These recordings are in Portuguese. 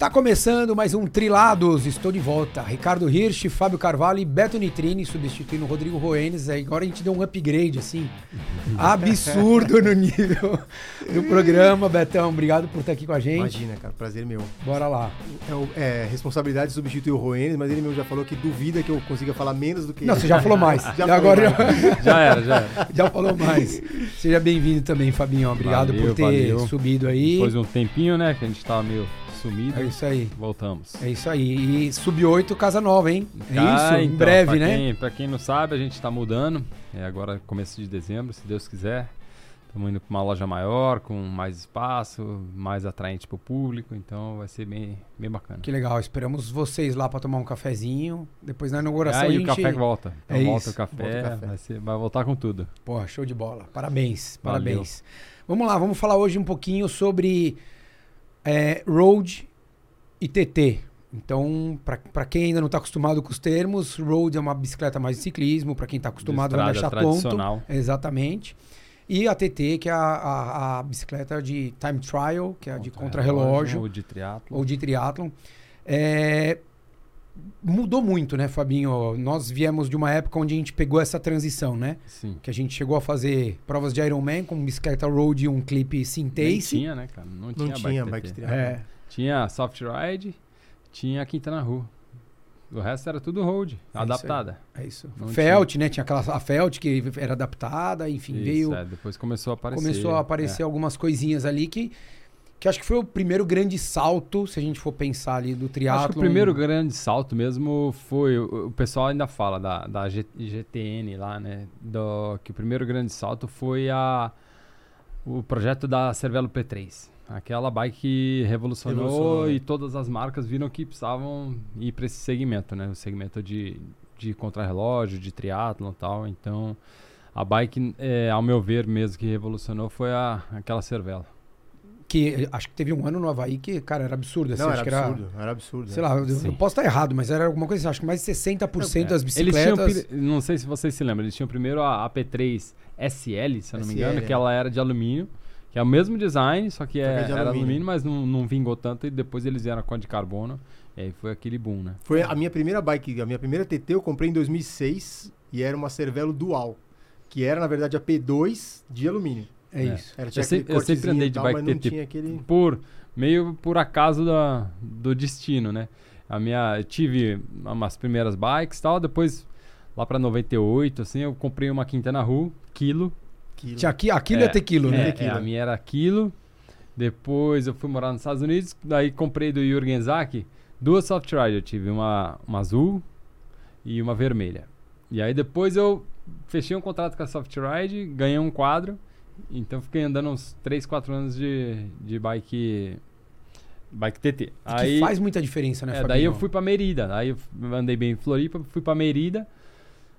Está começando mais um Trilados. Estou de volta. Ricardo Hirsch, Fábio Carvalho e Beto Nitrini substituindo o Rodrigo Roenes. Agora a gente deu um upgrade, assim, absurdo no nível do programa. Betão, obrigado por estar aqui com a gente. Imagina, cara, prazer meu. Bora lá. É, é, responsabilidade de substituir o Roenes, mas ele mesmo já falou que duvida que eu consiga falar menos do que Não, ele. você já falou mais. Já agora mais. Já era, já era. já falou mais. Seja bem-vindo também, Fabinho. Obrigado Valeu, por ter valeu. subido aí. Depois de um tempinho, né, que a gente tava meio sumido, É isso aí. voltamos. É isso aí. E sub-8, casa nova, hein? É Ah, isso? em então, breve, pra né? Quem, pra quem não sabe, a gente tá mudando. É agora começo de dezembro, se Deus quiser. Estamos indo pra uma loja maior, com mais espaço, mais atraente pro público, então vai ser bem, bem bacana. Que legal. Esperamos vocês lá pra tomar um cafezinho. Depois na inauguração Aí a gente... o café volta. Então É volta isso, o café, volta o café. Vai, ser- vai voltar com tudo. Porra, show de bola. Parabéns, Valeu. parabéns. Vamos lá, vamos falar hoje um pouquinho sobre é, road e TT. Então, para quem ainda não está acostumado com os termos, road é uma bicicleta mais de ciclismo, para quem está acostumado vai estrada achar tonto. tradicional. Exatamente. E a TT, que é a, a- a bicicleta de time trial, que é a de Contra-relógio contrarrelógio Ou de triatlo. ou de triatlon. É, mudou muito, né, Fabinho? Nós viemos de uma época onde a gente pegou essa transição, né? Sim. Que a gente chegou a fazer provas de Ironman com bicicleta road e um clipe Syntace. tinha, né, cara? Não, Não tinha, tinha bike. É, Tinha soft ride, tinha Quintana Roo. O resto era tudo road, aí. adaptada. é isso. Não Felt, né? Tinha aquela a Felt que era adaptada, enfim, Isso, veio. é, depois começou a aparecer. começou a aparecer é. algumas coisinhas ali que, que acho que foi o primeiro grande salto, se a gente for pensar ali, do triatlo. Acho que o primeiro grande salto mesmo foi. O, pessoal ainda fala da, da GTN lá, né? Do, que o primeiro grande salto foi a, o projeto da Cervelo P3. Aquela bike que revolucionou, Revolucionou, né? e todas as marcas viram que precisavam ir para esse segmento, né? O segmento de, de contrarrelógio, de triatlon e tal. Então, a bike, é, ao meu ver mesmo, que revolucionou foi a, aquela Cervelo. Que acho que teve um ano no Havaí que, cara, era absurdo. assim, Não, acho era que era- absurdo, era absurdo. Sei lá, eu, eu posso estar errado, mas era alguma coisa assim. Acho que mais de 60% das Eles tinham, bicicletas. pri- não sei se vocês se lembram, eles tinham primeiro a AP3 SL, se eu não me engano, SL, que é. ela era de alumínio, que é o mesmo design, só que, Só é, que é de era alumínio. alumínio, mas não, não vingou tanto, e depois eles vieram com a de carbono, e aí foi aquele boom, né? Foi a minha primeira bike, a minha primeira TT eu comprei em 2006 e era uma Cervelo Dual, que era na verdade a P2 de alumínio. É É. isso. Era, Eu sempre- eu sempre andei de tal, bike TT. tinha aquele... Por, meio por acaso da, do destino, né? A minha, eu tive umas primeiras bikes e tal, depois, lá pra 98, assim, eu comprei uma Quintana Roo, quilo, aquilo. Tinha aqui, aquilo é, É, tequilo, né? É, é, a minha era quilo. Depois eu fui morar nos Estados Unidos. Daí comprei do Jürgen Zak duas soft ride. Eu tive uma, uma azul e uma vermelha. E aí depois eu fechei um contrato com a soft ride, ganhei um quadro. Então fiquei andando uns 3, 4 anos de, de bike bike TT. Que Aí faz muita diferença, né, é, Fabinho? daí eu fui pra Merida. Aí eu andei bem em Floripa, fui pra Merida.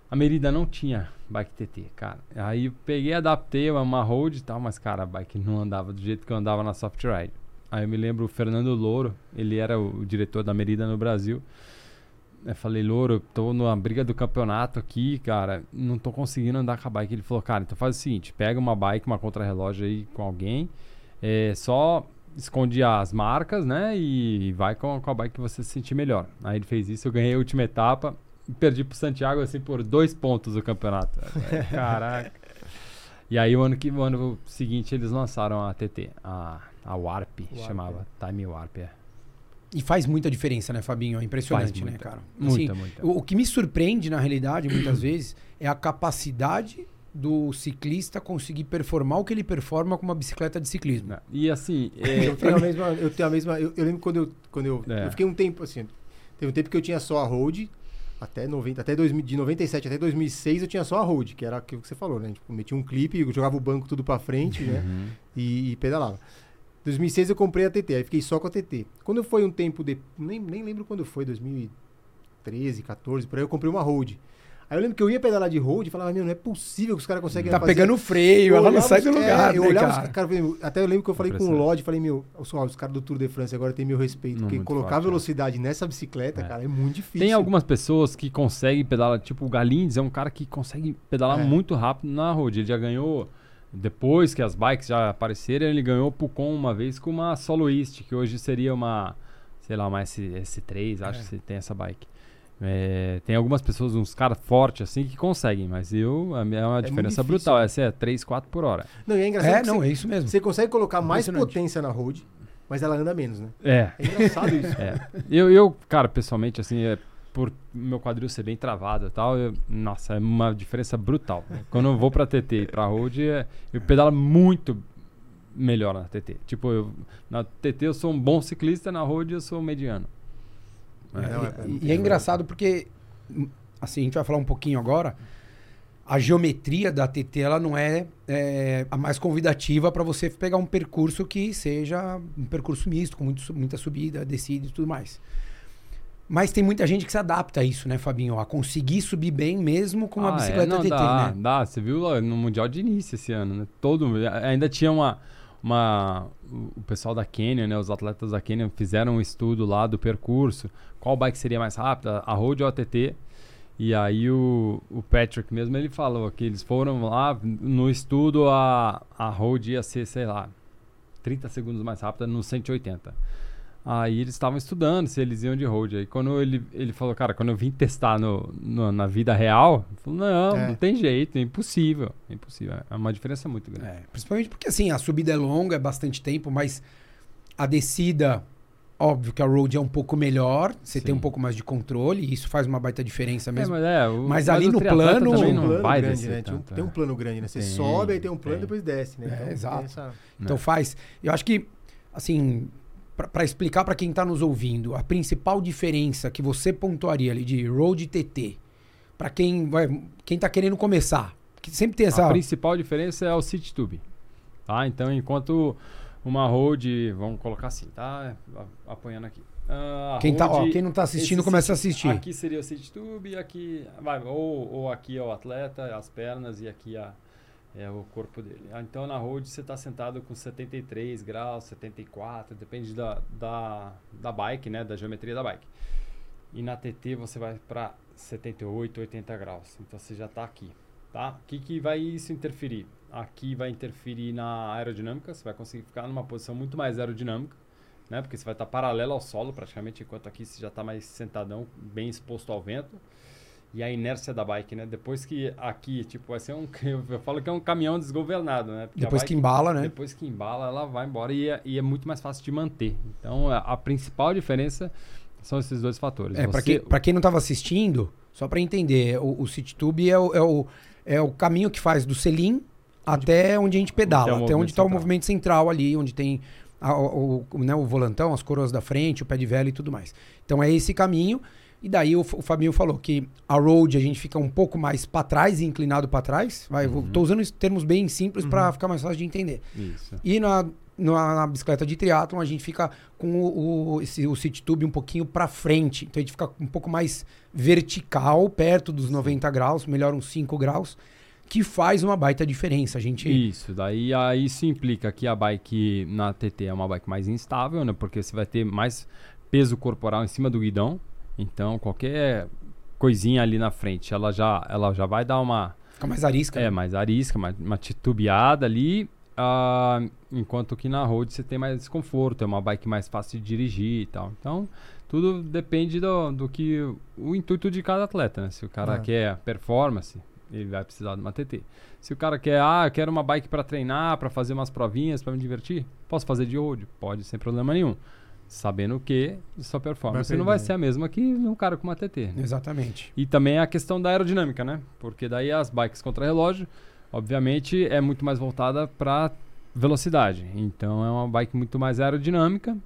A Merida não tinha bike TT, cara. Aí eu peguei, adaptei uma road e tal, mas, cara, a bike não andava do jeito que eu andava na Soft Ride. Aí eu me lembro o Fernando Louro, ele era o diretor da Merida no Brasil. Eu falei, Louro, eu tô numa briga do campeonato aqui, cara, não tô conseguindo andar com a bike. Ele falou, cara, então faz o seguinte, pega uma bike, uma contrarrelógio aí com alguém, é, só esconde as marcas, né, e vai com, com a bike que você se sentir melhor. Aí ele fez isso, eu ganhei a última etapa, e perdi pro Santiago, assim, por dois pontos o campeonato. Caraca. E aí o ano, que, o ano seguinte eles lançaram a TT, a, a Warp, Warp, chamava, Time Warp, é. E faz muita diferença, né, Fabinho? É impressionante, Faz né, muita. cara? Muita, Assim, muita. O, o que me surpreende, na realidade, muitas vezes, é a capacidade do ciclista conseguir performar o que ele performa com uma bicicleta de ciclismo. Né? E assim, é, Eu tenho a mesma. Eu tenho a mesma. Eu, eu lembro quando eu. Quando eu, É. eu fiquei um tempo assim. Teve um tempo que eu tinha só a road. Até 90, até 2000, de 97 até 2006 eu tinha só a road, que era aquilo que você falou, né? Tipo, metia um clipe, jogava o banco tudo pra frente, né? Uhum. E, e pedalava. 2006 eu comprei a TT, aí fiquei só com a TT. Quando foi um tempo de. Nem, nem lembro quando foi, 2013, 14, por aí eu comprei uma road. Aí eu lembro que eu ia pedalar de road e falava, meu, não é possível que os caras conseguem Tá fazer pegando freio, eu ela não sai os- do lugar, é, eu né, olhava os cara? cara, falei, até eu lembro que eu falei com o. Lodge, falei, meu, os, ó, os caras do Tour de France agora tem meu respeito, Não, porque colocar forte, é. velocidade nessa bicicleta, É. cara, é muito difícil. Tem algumas pessoas que conseguem pedalar, tipo o Galindes é um cara que consegue pedalar É. muito rápido na road. Ele já ganhou, depois que as bikes já apareceram, ele ganhou o Pucon uma vez com uma Soloist, que hoje seria uma sei lá, uma S, S3, acho É. que tem essa bike. É, tem algumas pessoas, uns caras fortes assim, que conseguem, mas eu, a minha é uma muito diferença brutal. né? Essa é 3, 4 por hora. Não, e é engraçado É, que não, você, é isso mesmo. você consegue colocar mais potência na road, mas ela anda menos, né? É, É engraçado isso. É. Eu, eu, cara, pessoalmente, assim, é, por meu quadril ser bem travado e tal, eu- nossa, é uma diferença brutal. Quando eu vou pra TT e pra road, é, eu pedalo muito melhor na TT. Tipo, eu, na TT eu sou um bom ciclista, na road eu sou mediano. É, não, é- E, e é engraçado porque, assim, a gente vai falar um pouquinho agora. A geometria da TT ela não é, é, a mais convidativa para você pegar um percurso que seja um percurso misto, com muito muita subida, descida e tudo mais. Mas tem muita gente que se adapta a isso, né, Fabinho? A conseguir subir bem mesmo com uma Ah, é, bicicleta não, TT, dá, né? Dá, você viu lá no Mundial de início esse ano, né? Todo, ainda tinha uma, uma... O pessoal da Canyon, né? Os atletas da Canyon fizeram um estudo lá do percurso. Qual bike seria mais rápida, a Road ou a TT? E aí o, o Patrick mesmo, ele falou que eles foram lá no estudo, a, a Road ia ser, sei lá, 30 segundos mais rápida no 180. Aí eles estavam estudando se eles iam de road. Aí quando ele, ele falou, cara, quando eu vim testar no, no- na vida real, falou, não, É. não tem jeito, é impossível. É impossível. É uma diferença muito grande. É, principalmente porque assim, a subida é longa, é bastante tempo, mas a descida, óbvio que a road é um pouco melhor, você Sim. tem um pouco mais de controle, e isso faz uma baita diferença É, mesmo. mas, é, o- Mas ali o no plano- também Tem um não plano vai grande, descer né? Tem um, tanto, tem um é. plano grande, né? Você Tem, sobe, aí tem um plano tem. e depois desce, né? É, Então, exato. essa- Então faz. Eu acho que, assim, para explicar para quem está nos ouvindo, a principal diferença que você pontuaria ali de road TT, para quem vai, quem tá querendo começar, que sempre tem essa. A principal diferença é o City Tube. Tá? Então, enquanto uma road, vamos colocar assim, tá? A- Apanhando aqui. A Quem, tá, ó, road- quem não tá assistindo começa a city- assistir. Aqui seria o City Tube, aqui. Vai, ou, ou aqui é o atleta, as pernas, e aqui a, é o corpo dele. Ah, Então na road você está sentado com 73 graus, 74, depende da, da, da bike, né? Da geometria da bike. E na TT você vai para 78, 80 graus. Então você já está aqui. Tá? O que, que vai isso interferir? Aqui vai interferir na aerodinâmica, você vai conseguir ficar numa posição muito mais aerodinâmica, né? Porque você vai estar paralelo ao solo praticamente, enquanto aqui você já está mais sentadão, bem exposto ao vento. E a inércia da bike, né? Depois que aqui, tipo, vai ser um. Eu falo que é um caminhão desgovernado, né? Porque Depois que bike- embala, né? depois que embala, ela vai embora e é, e é muito mais fácil de manter. Então, a, a principal diferença são esses dois fatores. É, para Você- quem, pra quem não estava assistindo, só para entender, o, o City Tube é o, é, o, é o caminho que faz do Selim até onde a gente pedala, Onde até onde está o movimento central ali, onde tem a- o, o- né, o volantão, as coroas da frente, o pé de vela e tudo mais. Então é esse caminho. E daí o, o Fabinho falou que a road a gente fica um pouco mais para trás e inclinado para trás. Vai, vou- Uhum. tô usando termos bem simples para Uhum. ficar mais fácil de entender. Isso. E na, na, na bicicleta de triatlon a gente fica com o, o, esse, o city tube um pouquinho para frente. Então a gente fica um pouco mais vertical, perto dos 90 graus, melhor uns 5 graus, que faz uma baita diferença. A gente. Isso, daí ah, isso implica que a bike na TT é uma bike mais instável, né? Porque você vai ter mais peso corporal em cima do guidão. Então, qualquer coisinha ali na frente, ela já, ela já vai dar uma, Fica mais arisca. é, né? mais arisca, mais, uma titubeada ali. ah, enquanto que na road você tem mais desconforto, é uma bike mais fácil de dirigir e tal. Então, tudo depende do, do que o intuito de cada atleta, né? Se o cara É. quer performance, ele vai precisar de uma TT. Se o cara quer, ah, eu quero uma bike para treinar, para fazer umas provinhas, para me divertir, posso fazer de road? Pode, sem problema nenhum. Sabendo que sua performance Vai não vai ser a mesma que um cara com uma TT. né? Exatamente. E também a questão da aerodinâmica, né? Porque daí as bikes contra relógio, obviamente, é muito mais voltada para velocidade. Então é uma bike muito mais aerodinâmica.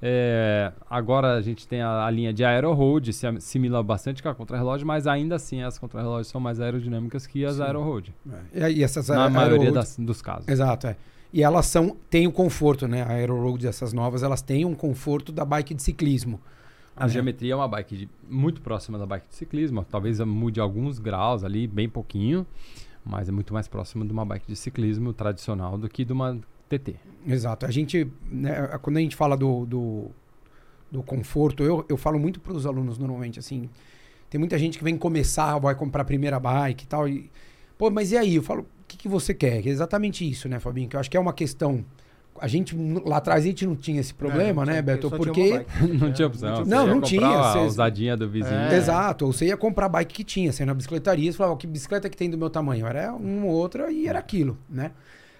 É, agora a gente tem a, a linha de aero road, se assimila bastante com a contra-relógio, mas ainda assim as contra-relógios são mais aerodinâmicas que as Sim. aero road. É. E, e essas Na aero maioria das- dos casos. Exato, é. E elas são, têm o conforto, né? A Aero Road dessas novas, elas têm um conforto da bike de ciclismo. A né? geometria é uma bike de- muito próxima da bike de ciclismo, talvez mude alguns graus ali, bem pouquinho, mas é muito mais próximo de uma bike de ciclismo tradicional do que de uma TT. Exato. A gente, né, quando a gente fala do, do, do conforto, eu, eu falo muito para os alunos normalmente, assim, tem muita gente que vem começar, vai comprar a primeira bike e tal, e, pô, mas e aí? Eu falo, que, que você quer? Que é exatamente isso, né, Fabinho? Que eu acho que é uma questão, a gente lá atrás a gente não tinha esse problema, É, né, só- Beto? só tinha Porque bike. não É, tinha opção. não Você Não, ia não comprar tinha, A vocês- usadinha do vizinho. É. Exato, ou você ia comprar a bike que tinha, você ia na bicicletaria e falava, "Ó, que bicicleta que tem do meu tamanho? Era uma ou outra e era aquilo, né?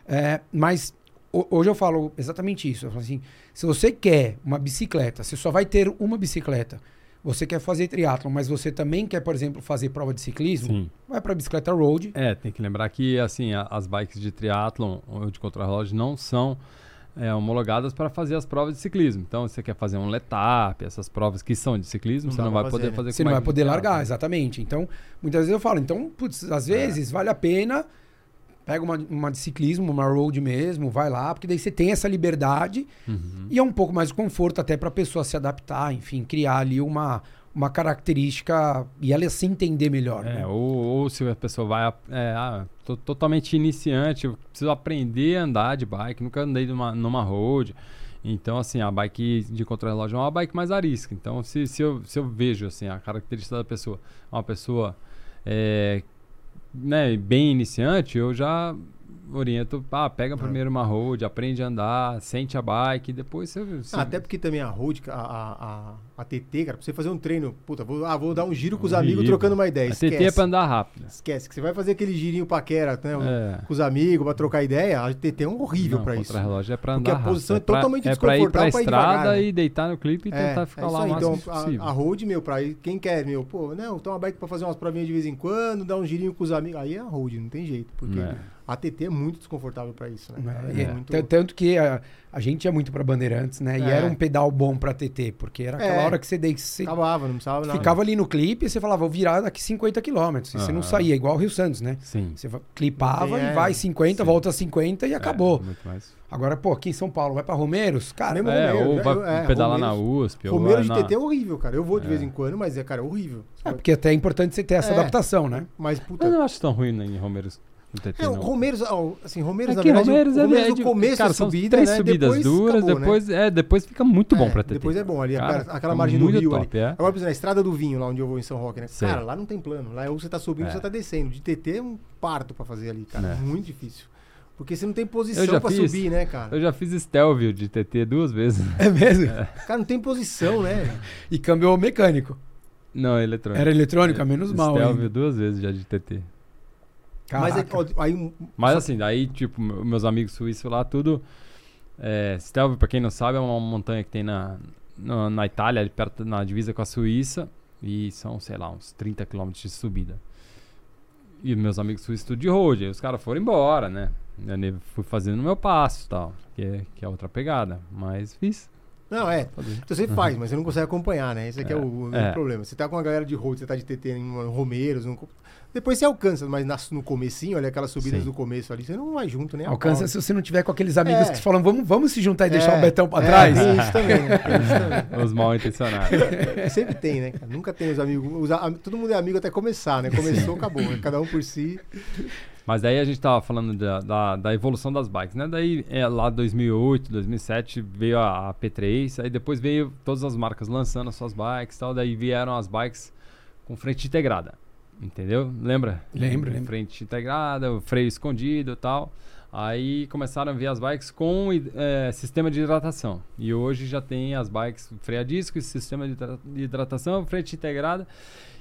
É, mas ho- hoje eu falo exatamente isso. Eu falo assim, se você quer uma bicicleta, você só vai ter uma bicicleta, você quer fazer triatlon, mas você também quer, por exemplo, fazer prova de ciclismo, Sim. vai para bicicleta road. É, tem que lembrar que assim, a- as bikes de triatlon ou de contrarrelógio não são é, homologadas para fazer as provas de ciclismo. Então, você quer fazer um letap, essas provas que são de ciclismo, Não você não vai fazer, poder né? fazer Você não vai poder largar, exatamente. Então, muitas vezes eu falo, então, putz, às vezes vale a pena, pega uma, uma de ciclismo, uma road mesmo, vai lá, porque daí você tem essa liberdade Uhum. e é um pouco mais de conforto até para a pessoa se adaptar, enfim, criar ali uma, uma característica e ela se entender melhor. É, né? ou, ou se a pessoa vai, é, ah, tô totalmente iniciante, eu preciso aprender a andar de bike, nunca andei numa, numa road. Então, assim, a bike de contrarrelógio é uma bike mais arisca. Então, se, se, eu, se eu vejo, assim, a característica da pessoa, uma pessoa é, né, bem iniciante, eu já oriento, ah, pega primeiro uma road, aprende a andar, sente a bike, depois você... você Ah, até porque também a road, a, a, a, a TT, cara, pra você fazer um treino, puta, vou, ah, vou dar um giro com os Um amigos giro. trocando uma ideia. a Esquece. TT é pra andar rápido. Esquece, que você vai fazer aquele girinho paquera, né? É. Com os amigos, pra trocar ideia, a TT é um horrível Não, pra isso. Contra-relógio é pra Porque andar a posição rápido. é totalmente pra, É pra ir pra desconfortável pra estrada devagar, né? e deitar no clipe e tentar ficar é lá o isso aí. máximo Então, a, possível. a road, meu, pra ir- quem quer, meu, pô, não, toma uma bike pra fazer umas provinhas de vez em quando, dar um girinho com os amigos. Aí é a road, não tem jeito. Porque É. a TT é muito desconfortável pra isso, né? É, É é- muito- Tanto que a, a gente ia muito para Bandeirantes, né? E É. era um pedal bom para TT, porque era aquela É. hora que você, dei, você Acabava, não precisava nada. ficava ali no clipe e você falava, vou virar daqui 50 quilômetros. E você não Aham. saía, igual o Rio Santos, né? Sim. Você va- clipava e vai 50, Sim. volta 50 e acabou. É, muito mais. Agora, pô, aqui em São Paulo, vai para Romeiros, cara, Mesmo É, Romeiros, ou né? vai Eu- é, pedalar Romeiros- na USP. ou Romeiros de na... TT é horrível, cara. Eu vou de É. vez em quando, mas é, cara, horrível. é porque até é importante você ter essa É. adaptação, né? Mas, puta. Eu não acho tão ruim né, em Romeiros. No TT, É, o. Romeiros, assim, Romeiros, É que verdade, Romeiros o é, Romeiros é no começo cara, é são subida, três né? subidas depois duras, acabou, né? depois, é, depois fica muito bom É, pra TT. Depois é bom ali, Cara, aquela, margem do muito rio top, ali. é. Agora, por exemplo, na estrada do vinho, lá onde eu vou em São Roque, né? Sei. Cara, lá não tem plano. Lá ou você tá subindo ou É. você tá descendo. De TT é um parto pra fazer ali, cara. É. Muito difícil. Porque você não tem posição pra fiz. subir, né, cara? Eu já fiz Stelvio de TT duas vezes. É mesmo? Cara, não tem posição, né? E câmbio mecânico. Não, eletrônico. Era eletrônica, menos mal. Stelvio duas vezes já de TT. Mas é, Caraca. ó, aí, um- Mas assim, daí, tipo, me- meus amigos suíços lá, tudo. É, Stelvio, pra quem não sabe, é uma montanha que tem na, na, na Itália, ali perto na divisa com a Suíça. E são, sei lá, uns 30 km de subida. E meus amigos suíços tudo de road. Aí os caras foram embora, né? Eu fui fazendo o meu passo e tal. Que é, que é outra pegada. Mas fiz. Não, é. Então você faz, mas você não consegue acompanhar, né? Esse aqui é, É, o, é. problema. Você tá com a galera de road, você tá de TT em Romeiros, co- depois você alcança, mas na- no comecinho, olha aquelas subidas Sim. do começo ali, você não vai junto nem a Alcança se você não tiver com aqueles amigos É. que falam, vamos, vamos se juntar e deixar É, o Betão pra é, trás. Tem isso também, né? Tem isso também. Os mal intencionados. Sempre tem, né? Nunca tem os amigos. os a- todo mundo é amigo até começar, né? Começou, acabou. né? Cada um por si. Mas daí a gente tava falando da, da, da evolução das bikes, né? Daí é, lá 2008, 2007 veio a, a P3, aí depois veio todas as marcas lançando as suas bikes e tal, daí vieram as bikes com frente integrada, entendeu? Lembra? Lembro, lembro. Frente integrada, o freio escondido e tal. Aí começaram a vir as bikes com é, sistema de hidratação. E hoje já tem as bikes freio a disco sistema de hidra- de hidratação, frente integrada.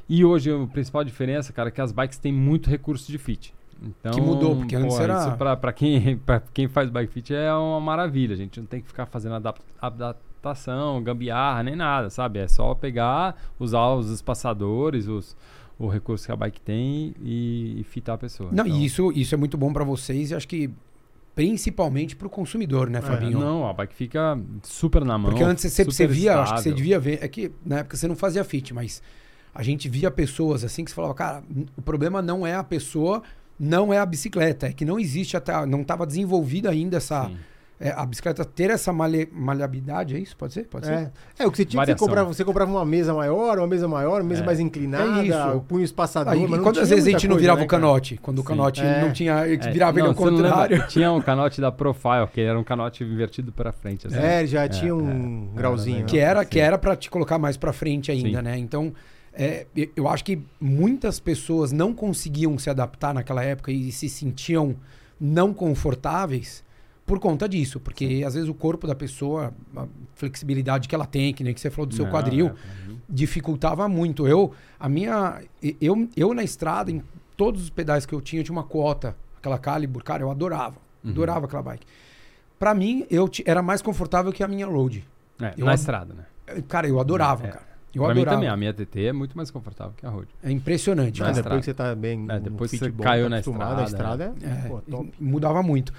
E hoje a principal diferença, cara, é que as bikes têm muito recurso de fit. Então, Que mudou, porque antes era- Isso pra, pra quem, pra quem faz bike fit é uma maravilha. A gente não tem que ficar fazendo adap- adaptação, gambiarra, nem nada, sabe? É só pegar, usar os espaçadores, os, o recurso que a bike tem e, e fitar a pessoa. Não, Então, isso, isso é muito bom pra vocês e acho que principalmente pro consumidor, né, Fabinho? Não, a bike fica super na mão. Porque antes você, você via, acho que você estável. devia ver, é que na época você não fazia fit, mas a gente via pessoas assim que você falava, cara, o problema não é a pessoa, não é a bicicleta, é que não existe até, não estava desenvolvida ainda essa, Sim. É, a bicicleta ter essa malha- maleabilidade, é isso? Pode ser? Pode ser? É. é, o que você tinha que você Variação. comprava, você comprava uma mesa maior, uma mesa maior, uma mesa É. mais inclinada, É isso. punho espaçador. Aí, quantas vezes a gente não virava né, o cara? canote? Quando o canote É. não tinha, É, virava ele não, ao não lembra? contrário. Tinha um canote da Profile, que era um canote invertido para frente. Assim. É, já É, tinha um é. grauzinho. Que era, Sim. que era para te colocar mais para frente ainda, Sim. né? Então, é, eu acho que muitas pessoas não conseguiam se adaptar naquela época e se sentiam não confortáveis por conta disso, porque às vezes o corpo da pessoa, a flexibilidade que ela tem, que nem que você falou do seu Não, quadril, é, mim- dificultava muito. Eu, a minha, eu, eu na estrada, em todos os pedais que eu tinha, eu tinha uma quota, aquela Calibur, cara, eu adorava, Uhum. adorava aquela bike. Pra mim, eu era mais confortável que a minha Load. É, Eu na ad- estrada, né? Cara, eu adorava, É. cara. Eu pra mim adorava. também, a minha TT é muito mais confortável que a Road. É impressionante, Na Mas depois que você tá bem. É, depois fit você caiu tá na estrada, A estrada é, É, pô, top. mudava muito.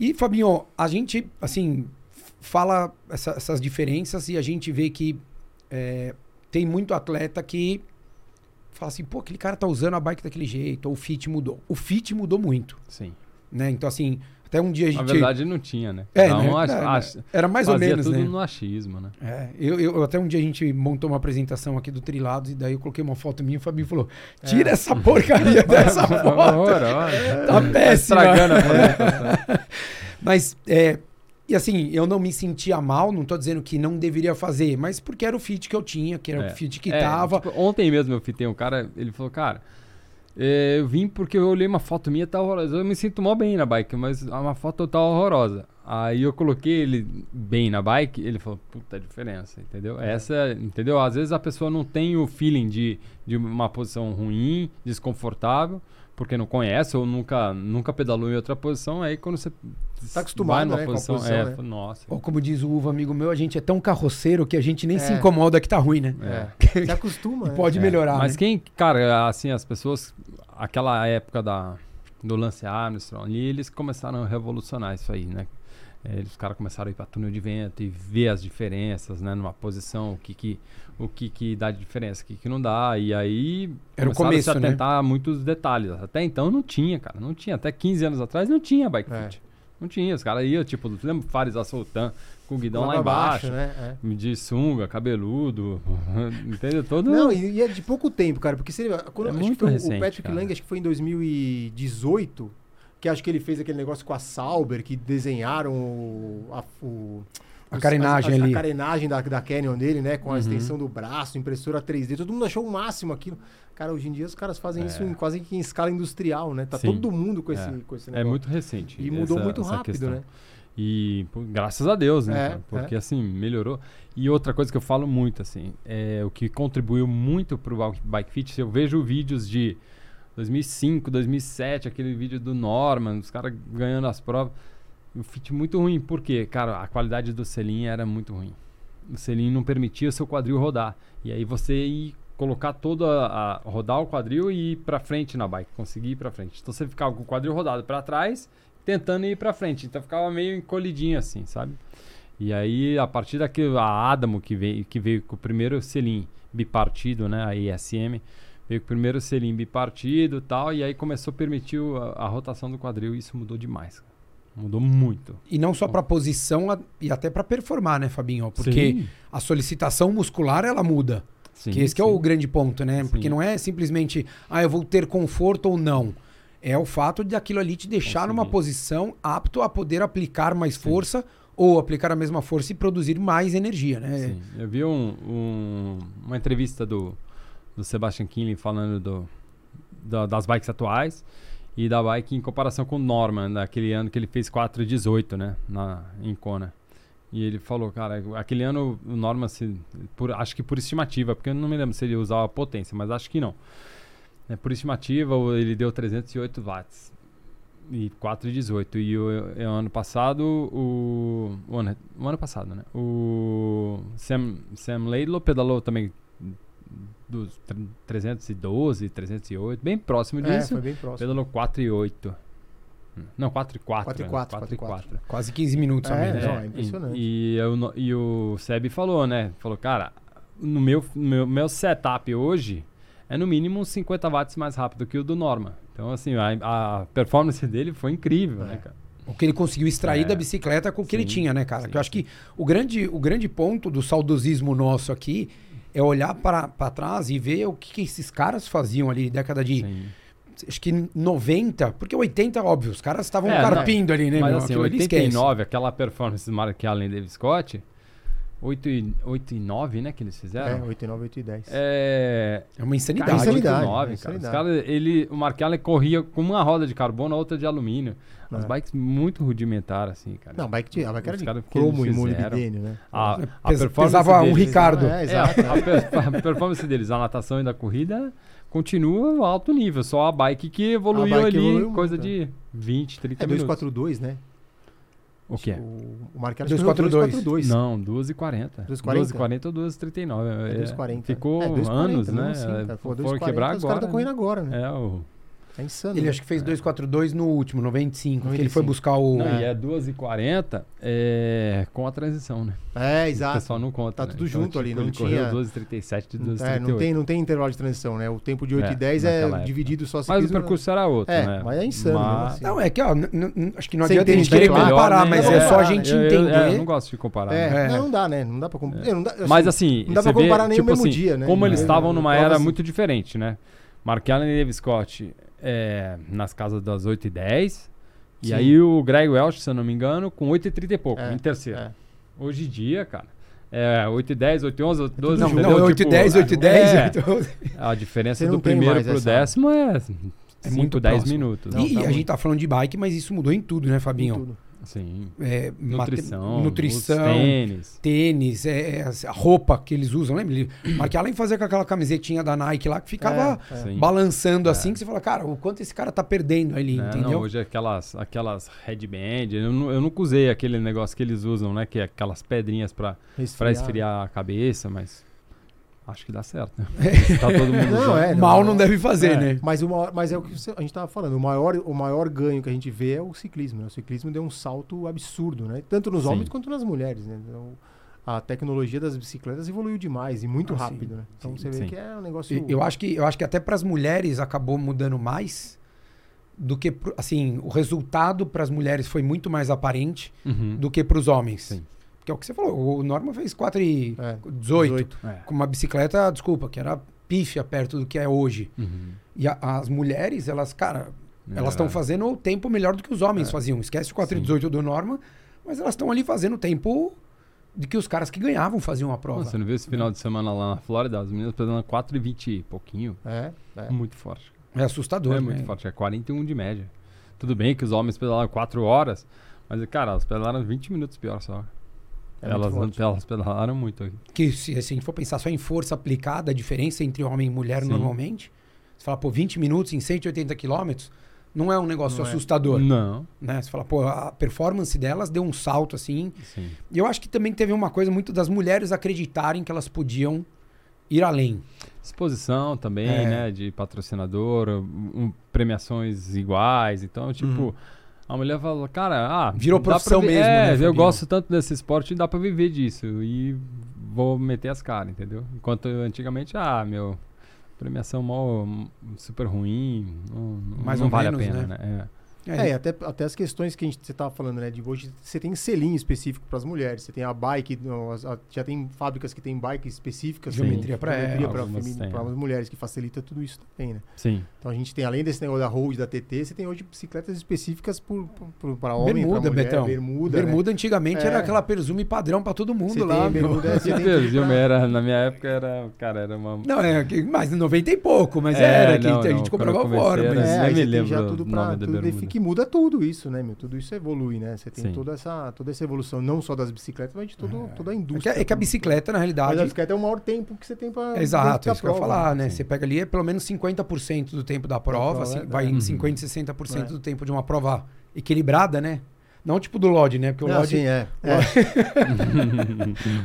E, Fabinho, a gente, assim, fala essa- essas diferenças e a gente vê que é, tem muito atleta que fala assim, pô, aquele cara tá usando a bike daquele jeito, ou o fit mudou. O fit mudou muito, Sim. né? Então, assim, até um dia a gente... Na verdade, não tinha, né? É, né? um ach- É, ach- era mais ou menos, tudo né? no achismo, né? É, eu, eu- até um dia a gente montou uma apresentação aqui do Trilados e daí eu coloquei uma foto minha e o Fabinho falou: tira essa porcaria dessa foto. Horrorosa. Tá péssima. estragando a. Mas, é, e assim, eu não me sentia mal, não tô dizendo que não deveria fazer, mas porque era o fit que eu tinha, que era É. o fit que É, tava. tipo, ontem mesmo eu fitei um cara, ele falou, cara, é, eu vim porque eu olhei uma foto minha tá horrorosa. Eu me sinto mó bem na bike, mas uma foto tá horrorosa. Aí eu coloquei ele bem na bike, ele falou, puta diferença, entendeu? Essa, entendeu? Às vezes a pessoa não tem o feeling de, de uma posição ruim, desconfortável, porque não conhece ou nunca, nunca pedalou em outra posição, aí quando você Tá acostumado, vai numa né, com a posição, posição, é, né? nossa. Ou como diz o Uva, amigo meu, a gente é tão carroceiro que a gente nem se É. incomoda que tá ruim, né? É. Se acostuma. E né? pode É, melhorar. Mas né? quem, cara, assim, as pessoas, aquela época da, do Lance Armstrong ali, eles começaram a revolucionar isso aí, né? É, Eles, os caras começaram a ir pra túnel de vento e ver as diferenças, né? Numa posição, o que que, o que, que dá de diferença, o que, que não dá. E aí Era o a começo, se né? atentar a muitos detalhes. Até então não tinha, cara. Não tinha. Até 15 anos atrás não tinha bike É. fit. Não tinha. Os caras iam, tipo, lembra Fares Assoltan com o guidão lá Lá embaixo. né? É. De sunga, cabeludo, entendeu? Todo... Não, e, e é de pouco tempo, cara, porque se ele, quando, É acho que muito recente, o Patrick cara. Lang, acho que foi em 2018, que acho que ele fez aquele negócio com a Sauber, que desenharam o, a, o- A carenagem as- ali. A carenagem da, da Canyon dele, né? Com a Uhum. extensão do braço, impressora 3D. Todo mundo achou o máximo aquilo. Cara, hoje em dia os caras fazem É. isso em, quase que em escala industrial, né? Tá Sim. todo mundo com esse, É. com esse É negócio. muito recente. E mudou essa- muito rápido, questão. né? E pô, graças a Deus, né? É, cara? Porque é. assim, melhorou. E outra coisa que eu falo muito, assim, é o que contribuiu muito pro Bike- Bike Fit. Eu vejo vídeos de 2005, 2007, aquele vídeo do Norman, os caras ganhando as provas. O fit muito ruim, porque, cara, a qualidade do selim era muito ruim. O selim não permitia o seu quadril rodar. E aí você ir colocar toda a, rodar o quadril e ir pra frente na bike, conseguir ir pra frente. Então você ficava com o quadril rodado pra trás, tentando ir pra frente. Então ficava meio encolhidinho assim, sabe? E aí, a partir daquilo, a Adamo, que veio, que veio com o primeiro selim bipartido, né? A ISM, veio com o primeiro selim bipartido tal, e aí começou a permitir a, a rotação do quadril, e isso mudou demais. Mudou muito. E não só pra posição e até pra performar, né, Fabinho? Porque Sim. a solicitação muscular, ela muda. Sim, que esse que é o grande ponto, né? Porque não é simplesmente, ah, eu vou ter conforto ou não. É o fato de aquilo ali te deixar numa posição apto a poder aplicar mais força ou aplicar a mesma força e produzir mais energia, né? Sim. Eu vi um- um- uma entrevista do, do Sebastian Kinley falando do, da- das bikes atuais e da bike em comparação com o Norman, daquele ano que ele fez 4,18, né, na, em Kona. E ele falou, cara, aquele ano o Norman, se, por, acho que por estimativa, porque eu não me lembro se ele usava potência, mas acho que não. É, por estimativa, ele deu 308 watts e 4,18. E o, o ano passado, o, o, ano, o ano passado, né? O Sam, Sam Laidlaw pedalou também dos tre- 312, 308, bem próximo É, disso. foi bem próximo. pedalou 4,8. Não, 4,4. 4,4, 4,4. Quase 15 minutos a É, menos. não, né? é impressionante. E, e, eu e o Seb falou, né? Falou, cara, no meu, meu, meu setup hoje é no mínimo uns 50 watts mais rápido que o do Norma. Então, assim, a, a performance dele foi incrível, né, cara? O que ele conseguiu extrair É. da bicicleta com o que ele Sim, tinha, né, cara? sim, Que eu acho que o grande, o grande ponto do saudosismo nosso aqui é olhar para trás e ver o que, que esses caras faziam ali, década de. Sim. Acho que 90, porque 80, óbvio, os caras estavam É, carpindo ali, né? Mas meu? assim, Aquilo ali esquece. 89, aquela performance do Mark Allen e David Scott, 8 e, 8 e 9, né, que eles É, fizeram. 8 e 9, 8 e 10. É. É uma insanidade. Cara, insanidade, 8 e 9, é cara. Os insanidade. caras, ele, o Mark Allen corria com uma roda de carbono, a outra de alumínio. As É. bikes muito rudimentares, assim, cara. Não, bike, de- a bike era Os de eles cromo e molibdênio, né? A, a Pes- performance pesava um deles- Ricardo. É, É, exato. a, a per- a performance deles, a natação e da corrida continua alto nível. Só a bike que evoluiu bike ali, evoluiu coisa muito, de 20, 30 É minutos. 242, né? O que é? O, o Marquinhos 242. 242. Não, 2h40. 2h40? 2h40 ou 2h39. É É, 240. Ficou É, 240, anos, mesmo né? cara. Pô, Foram 240, quebrar Os caras agora. estão correndo agora, né? É, o... É insano. Ele né? acho que fez 242 no último, 95, que ele foi 95. buscar o. Não, É. e é 2h40 é, com a transição, né? É, O exato. pessoal não conta. Tá né? tudo junto ali, não ele tinha- correu 12h37 de É, 12h38. não, tem, não tem intervalo de transição, né? O tempo de 8 É, e 10 é dividido só Mas o ciclismo- percurso era outro, É, né? mas é insano mesmo assim. Não, é que, ó, acho que não adianta a gente entende querer comparar, né? mas é só a gente entender. é, eu não gosto de comparar. É, né? É. Não, dá, né? Não dá pra... com- eu não dá- assim, Mas assim, não dá pra comparar nem tipo o mesmo assim, dia, né? Como eles É, estavam numa prova era assim. muito diferente, né? Mark Allen e David Scott é, nas casas das 8 e 10 e Sim. aí o Greg Welch, se eu não me engano, com 8 e 30 e pouco, É, em terceiro. é. Hoje em dia, cara, é 8 e 10, 8 e 11, 8 e 12, Não, não, 8 e Tipo, 10, 8 e 10. é, 8 e 12. A diferença do primeiro pro essa- décimo é 5, muito 10 próximo. minutos. Não, E, tá a muito. gente tá falando de bike, mas isso mudou em tudo, né, Fabinho? Tudo. Sim. É, mate- Nutrição, nutrição, tênis. tênis, é, é, a roupa que eles usam, lembra? Ele- Mark Allen fazia com aquela camisetinha da Nike lá que ficava É, é. Sim. balançando assim, que você fala, cara, o quanto esse cara tá perdendo ali, É, entendeu? Não, hoje é aquelas, aquelas headband, eu, nu- eu nunca usei aquele negócio que eles usam, né? Que é aquelas pedrinhas pra, pra esfriar a cabeça, mas acho que dá certo. Né? tá todo mundo Não, é, Mal não deve fazer, É. né? Mas, o maior- mas é o que você- a gente tava falando, o maior, o maior ganho que a gente vê é o ciclismo. Né? O ciclismo deu um salto absurdo, né? Tanto nos Sim. homens quanto nas mulheres, né? Então, a tecnologia das bicicletas evoluiu demais e muito Ah, sim. rápido, né? Então Sim, você vê sim. que é um negócio... E- Eu acho que eu acho que até para as mulheres acabou mudando mais do que assim, o resultado para as mulheres foi muito mais aparente Uhum. do que para os homens. Sim. Porque é o que você falou, o Norman fez 4 e É, 18, É. com uma bicicleta, desculpa, que era pífia perto do que é hoje. Uhum. E a- as mulheres, elas, cara, elas estão É. fazendo o tempo melhor do que os homens É. faziam. Esquece o 4 e Sim. 18 do Norman, mas elas estão ali fazendo o tempo de que os caras que ganhavam faziam a prova. Você não viu esse final de semana lá na Flórida? As meninas pedalando 4 e 20 e pouquinho. É, é. Muito forte. É assustador, é né? muito forte. É 41 de média. Tudo bem que os homens pedalaram 4 horas, mas, cara, elas pedalaram 20 minutos pior só. É elas, elas pedalaram muito aqui. Que se, se a gente for pensar só em força aplicada, a diferença entre homem e mulher Sim. normalmente, você fala, pô, 20 minutos em 180 quilômetros, não é um negócio Não é. assustador. Não. Né? Você fala, pô, a performance delas deu um salto assim. Sim. E eu acho que também teve uma coisa muito das mulheres acreditarem que elas podiam ir além. Exposição também, É. né? De patrocinador, um- premiações iguais. Então, tipo, Uhum. A mulher fala, cara, ah. Virou profissão mesmo, É, né, eu gosto tanto desse esporte e dá pra viver disso. E vou meter as caras, entendeu? Enquanto antigamente, ah, meu, premiação mó, super ruim, não, Mais não vale menos, a pena, né? né? É, e até, até as questões que a gente, você estava falando, né? De hoje, você tem selinho específico para as mulheres. Você tem a bike, a- já tem fábricas que tem bikes específicas. Geometria pra geometria para têm, as né? mulheres, que facilita tudo isso também, né? Sim. Então a gente tem, além desse negócio da Road, da TT, você tem hoje bicicletas específicas para homem, para Bermuda, mulher. Betão. Bermuda, né? Bermuda antigamente É. era aquela perzume padrão pra todo mundo Você lá. tem bermuda, você Esse tem Brasil pra- era, na minha época era, cara, era uma... Não, é, que- mas 90 e pouco, mas É, era, que não, a não, gente comprava fora. Mas... É, aí me lembro já tudo da tudo. Que muda tudo isso, né, meu? Tudo isso evolui, né? Você tem Sim. toda essa, toda essa evolução, não só das bicicletas, mas de todo, toda a É que, indústria. é que a como- bicicleta, na Mas realidade. a bicicleta é o maior tempo que você tem para Exato, é isso que eu ia falar, né? Sim. Você pega ali é pelo menos 50% do tempo da prova, prova, assim, é, vai é. em Uhum. 50, 60% É. do tempo de uma prova equilibrada, né? Não tipo do Lodge, né? Porque o Lodge, sim, é. é.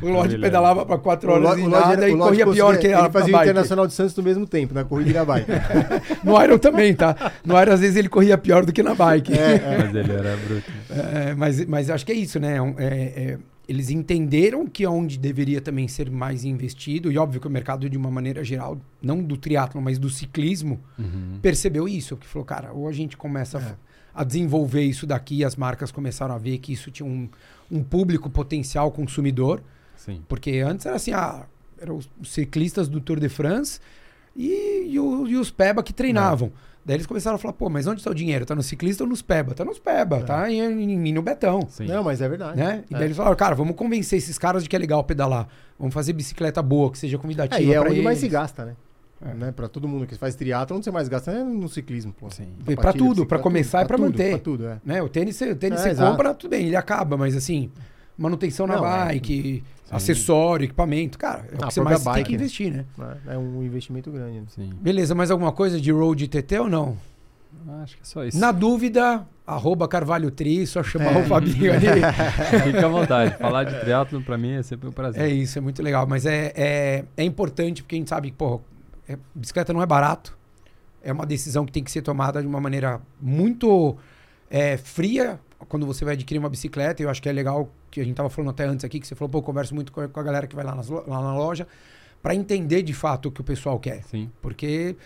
o Lodge pedalava para 4 horas Lodge- e Lodge- nada e o Lodge corria pior que a Ele fazia a o bike. Internacional de Santos no mesmo tempo, na corrida e na bike. No Iron também, tá? No Iron às vezes ele corria pior do que na bike. É, Mas ele era bruto. É, mas, mas acho que é isso, né? É é- é- eles entenderam que é onde deveria também ser mais investido, e óbvio que o mercado, de uma maneira geral, não do triatlo, mas do ciclismo, Uhum. percebeu isso, que falou, cara, ou a gente começa a a desenvolver isso daqui, as marcas começaram a ver que isso tinha um, um público potencial consumidor, Sim. porque antes era assim, ah, eram os ciclistas do Tour de France e, e o- e os Peba que treinavam. Daí eles começaram a falar, pô, mas onde está o dinheiro? Tá no ciclista ou nos peba? Tá nos peba, tá em, em- no betão. Sim. Não, mas é verdade. Né? E É. daí eles falaram, cara, vamos convencer esses caras de que é legal pedalar. Vamos fazer bicicleta boa, que seja convidativa É, e é onde mais eles. se gasta, né? É. né? Pra todo mundo que faz triatlo, onde você mais gasta é no ciclismo, pô. Sim. Pra Sapatilha, tudo, bicicleta, pra começar e pra tudo, manter. Pra tudo, é. Né? O tênis, você- o tênis É, você exato. compra, tudo bem, ele acaba, mas assim, manutenção na Não, é. bike, acessório, equipamento, cara, é o Ah, que você mais própria tem que bike, né? investir, né? É é um investimento grande. né? Sim. Beleza, mais alguma coisa de road TT ou não? Acho que é só isso. Na dúvida, arroba Carvalho Tri, só chamar É. o Fabinho ali. Fica à vontade. Falar de triatlo pra mim é sempre um prazer. É isso, é muito legal. Mas é, é, é importante porque a gente sabe que, pô, é- bicicleta não é barato. É uma decisão que tem que ser tomada de uma maneira muito é, fria quando você vai adquirir uma bicicleta. Eu acho que é legal que a gente tava falando até antes aqui, que você falou, pô, eu converso muito com a, com a galera que vai lá, nas lá na loja para entender de fato o que o pessoal quer. Sim. Porque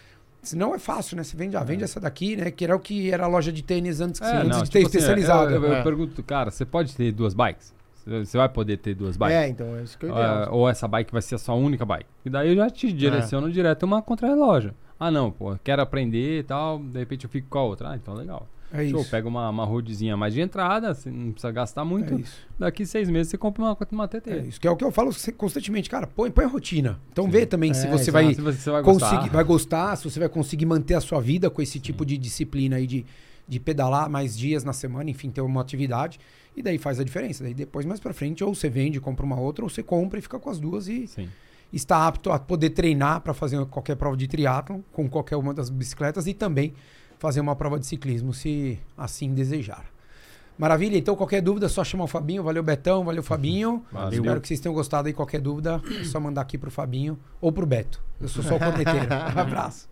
senão é fácil, né? Você vende, ah, vende essa daqui, né? Que era o que era a loja de tênis antes, que É, antes não, de ter tipo assim, especializado. eu, eu- eu É. pergunto, cara, você pode ter duas bikes? Você você vai poder ter duas bikes? É, então, é isso que eu ideal. ou essa bike vai ser a sua única bike. E daí eu já te direciono direto uma contra-relógio. Ah, não, pô, quero aprender e tal, de repente eu fico com a outra. Ah, então legal. É Show, isso. pega uma, uma roadzinha mais de entrada, você não precisa gastar muito. É isso. Daqui seis meses você compra uma, uma TT. É isso que é o que eu falo se- constantemente, cara. Põe, põe a rotina. Então vê também se É, você exato. vai Se você, você vai conseguir, gostar. vai gostar, se você vai conseguir manter a sua vida com esse tipo de disciplina aí de, de pedalar mais dias na semana, enfim, ter uma atividade. E daí faz a diferença. Daí depois, mais pra frente, ou você vende, compra uma outra, ou você compra e fica com as duas e Sim. está apto a poder treinar para fazer qualquer prova de triatlon com qualquer uma das bicicletas e também fazer uma prova de ciclismo, se assim desejar. Maravilha, então qualquer dúvida é só chamar o Fabinho. Valeu, Betão, valeu, Fabinho. Valeu. Espero que vocês tenham gostado aí. Qualquer dúvida é só mandar aqui pro Fabinho ou pro Beto. Eu sou só o corneteiro. Um abraço.